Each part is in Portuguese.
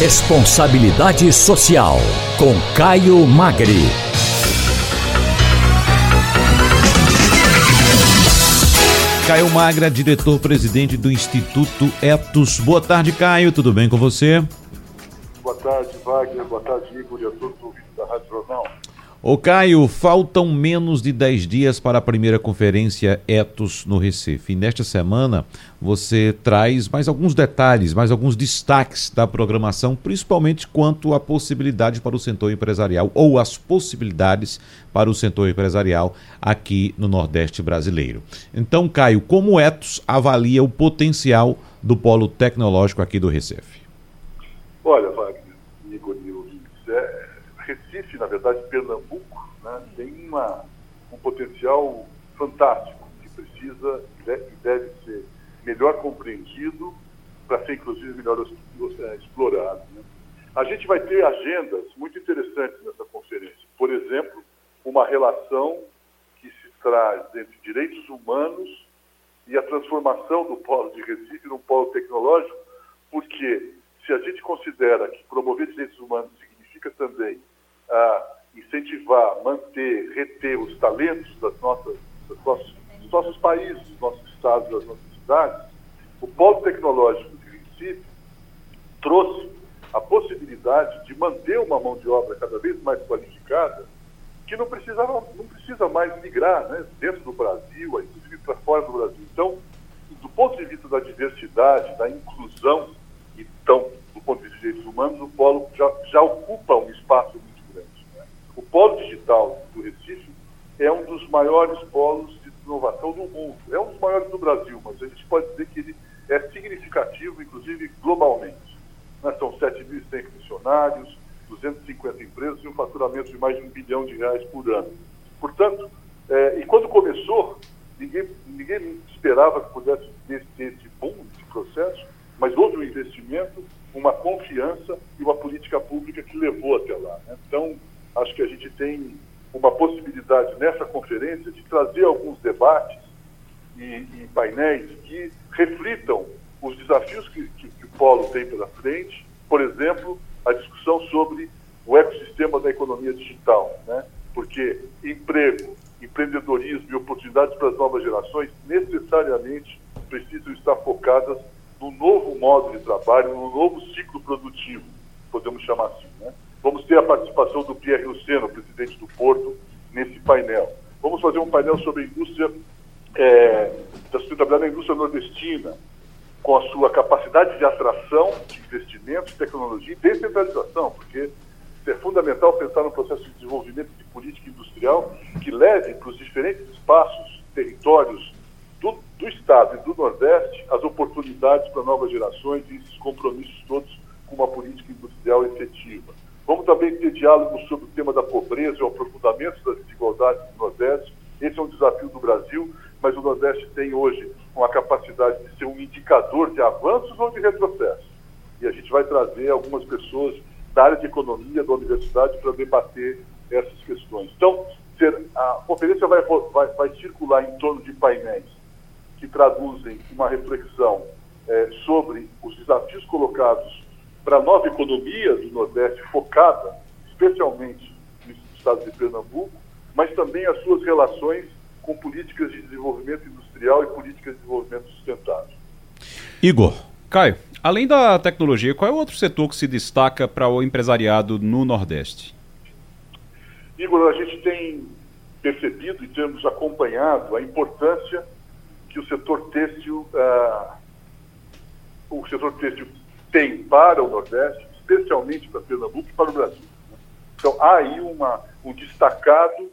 Responsabilidade Social, com Caio Magri. Caio Magra, diretor-presidente do Instituto Etos. Boa tarde, Caio. Tudo bem com você? Boa tarde, Wagner. Boa tarde, Igor e a todos os ouvintes da Rádio Jornal. Ô Caio, faltam menos de 10 dias para a primeira conferência Etos no Recife. E nesta semana você traz mais alguns detalhes, mais alguns destaques da programação, principalmente quanto à possibilidade para o setor empresarial ou as possibilidades para o setor empresarial aqui no Nordeste brasileiro. Então, Caio, como o Etos avalia o potencial do polo tecnológico aqui do Recife? Olha, Wagner, Igor e ouvintes, é, Recife, na verdade, Pernambuco, né, tem uma, um potencial fantástico que precisa e deve, ser melhor compreendido para ser, inclusive, melhor é, explorado. Né? A gente vai ter agendas muito interessantes nessa conferência. Por exemplo, uma relação que se traz entre direitos humanos e a transformação do polo de Recife num polo tecnológico, porque se a gente considera que promover direitos humanos significa também a incentivar, manter, reter os talentos das nossas, das dos nossos países, dos nossos estados, das nossas cidades, o polo tecnológico de Recife trouxe a possibilidade de manter uma mão de obra cada vez mais qualificada, que não, precisava, não precisa mais migrar né, dentro do Brasil, inclusive para fora do Brasil. Então, do ponto de vista da diversidade, da inclusão, então, do ponto de vista de direitos humanos, o polo já, já ocupa um espaço polo digital do Recife é um dos maiores polos de inovação do mundo. É um dos maiores do Brasil, mas a gente pode dizer que ele é significativo, inclusive globalmente. Né? São 7.100 funcionários, 250 empresas e um faturamento de mais de um bilhão de reais por ano. Portanto, é, e quando começou, ninguém, ninguém esperava que pudesse ter, esse boom, esse processo, mas houve um investimento, uma confiança e uma política pública que levou até lá. Que a gente tem uma possibilidade nessa conferência de trazer alguns debates e, e painéis que reflitam os desafios que, que, que, o Polo tem pela frente, por exemplo, a discussão sobre o ecossistema da economia digital, né? porque emprego, empreendedorismo e oportunidades para as novas gerações necessariamente precisam estar focadas no novo modo de trabalho, no novo ciclo produtivo, podemos chamar assim. Né? Vamos ter a participação do Pierre Luceno, presidente do Porto, nesse painel. Vamos fazer um painel sobre a indústria é, da sustentabilidade da indústria nordestina, com a sua capacidade de atração de investimentos, tecnologia e descentralização, porque é fundamental pensar no processo de desenvolvimento de política industrial que leve para os diferentes espaços, territórios do, do Estado e do Nordeste as oportunidades para novas gerações e esses compromissos todos com uma política industrial efetiva. Vamos também ter diálogo sobre o tema da pobreza e o aprofundamento das desigualdades do Nordeste. Esse é um desafio do Brasil, mas o Nordeste tem hoje uma capacidade de ser um indicador de avanços ou de retrocesso. E a gente vai trazer algumas pessoas da área de economia da universidade para debater essas questões. Então, a conferência vai, vai, vai circular em torno de painéis que traduzem uma reflexão é, sobre os desafios colocados para a nova economia do Nordeste, focada especialmente no estado de Pernambuco, mas também as suas relações com políticas de desenvolvimento industrial e políticas de desenvolvimento sustentável. Igor. Caio, além da tecnologia, qual é o outro setor que se destaca para o empresariado no Nordeste? Igor, a gente tem percebido e temos acompanhado a importância que o setor têxtil, uh, o setor têxtil tem para o Nordeste, especialmente para Pernambuco e para o Brasil. Né? Então, há aí uma, um destacado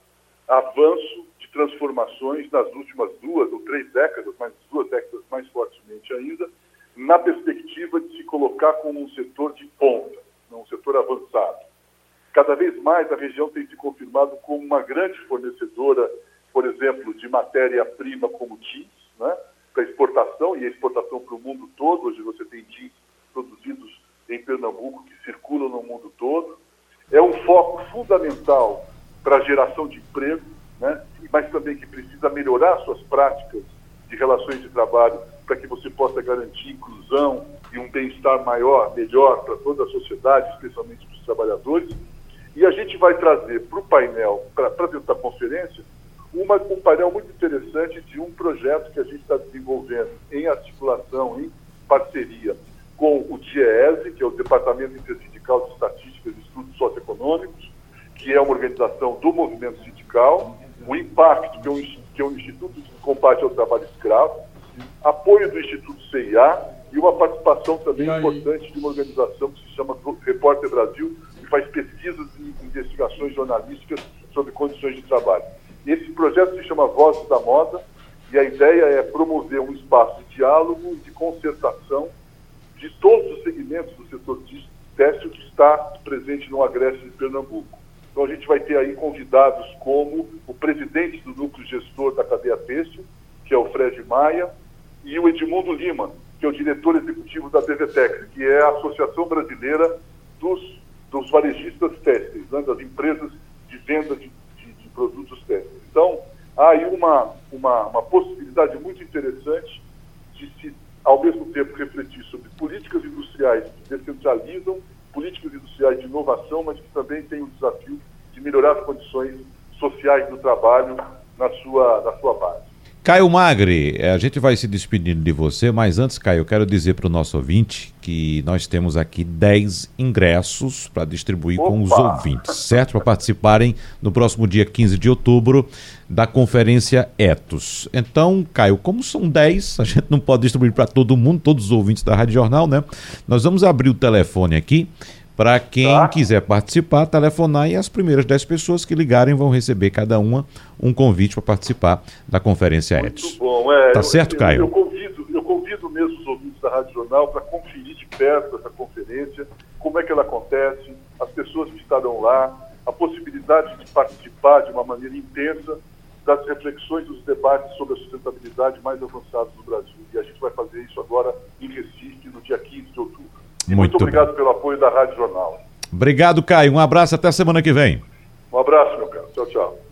avanço de transformações nas últimas duas ou três décadas, mas duas décadas mais fortemente ainda, na perspectiva de se colocar como um setor de ponta, um setor avançado. Cada vez mais a região tem se confirmado como uma grande fornecedora, por exemplo, de matéria-prima como jeans, né, para exportação, e exportação para o mundo todo. Hoje você tem jeans produzidos em Pernambuco que circulam no mundo todo. É um foco fundamental para a geração de emprego, né? mas também que precisa melhorar suas práticas de relações de trabalho para que você possa garantir inclusão, e um bem-estar maior, melhor para toda a sociedade, especialmente para os trabalhadores. E a gente vai trazer para o painel, para dentro da conferência, uma, um painel muito interessante de um projeto que a gente está desenvolvendo em articulação, em parceria com o DIEESE, que é o Departamento Intersindical de Estatísticas e Estudos Socioeconômicos, que é uma organização do movimento sindical, o Impacto, que é um, que é um Instituto de Combate ao Trabalho Escravo, apoio do Instituto CIA e uma participação também importante de uma organização que se chama Repórter Brasil, que faz pesquisas e investigações jornalísticas sobre condições de trabalho. Esse projeto se chama Vozes da Moda e a ideia é promover um espaço de diálogo e de concertação de todos os segmentos do setor têxtil que está presente no Agreste de Pernambuco. Então a gente vai ter aí convidados como o presidente do núcleo gestor da cadeia têxtil, que é o Fred Maia, e o Edmundo Lima, que é o diretor executivo da DVTEX, que é a Associação Brasileira dos, dos Varejistas Têxteis, né, das empresas de venda de, de, de produtos têxteis. Então, há aí uma, uma, uma possibilidade muito interessante de se ao mesmo tempo refletir sobre políticas industriais que descentralizam, políticas industriais de inovação, mas que também têm o desafio de melhorar as condições sociais do trabalho na sua, na sua base. Caio Magri, eh, a gente vai se despedindo de você, mas antes, Caio, eu quero dizer para o nosso ouvinte que nós temos aqui 10 ingressos para distribuir Opa! com os ouvintes, certo? Para participarem no próximo dia 15 de outubro da conferência Etos. Então, Caio, como são 10, a gente não pode distribuir para todo mundo, todos os ouvintes da Rádio Jornal, né? Nós vamos abrir o telefone aqui para quem tá. quiser participar, telefonar e as primeiras 10 pessoas que ligarem vão receber cada uma um convite para participar da conferência Muito bom, é. Tá certo, eu, Caio? Eu convido, eu convido mesmo os ouvintes da Rádio Jornal para conferir de perto essa conferência, como é que ela acontece, as pessoas que estarão lá, a possibilidade de participar de uma maneira intensa das reflexões dos debates sobre a sustentabilidade mais avançados no Brasil. E a gente vai fazer isso agora em Recife, no dia 15 de outubro. Muito, muito obrigado bem. pelo apoio da Rádio Jornal. Obrigado, Caio. Um abraço até a semana que vem. Um abraço, meu caro. Tchau, tchau.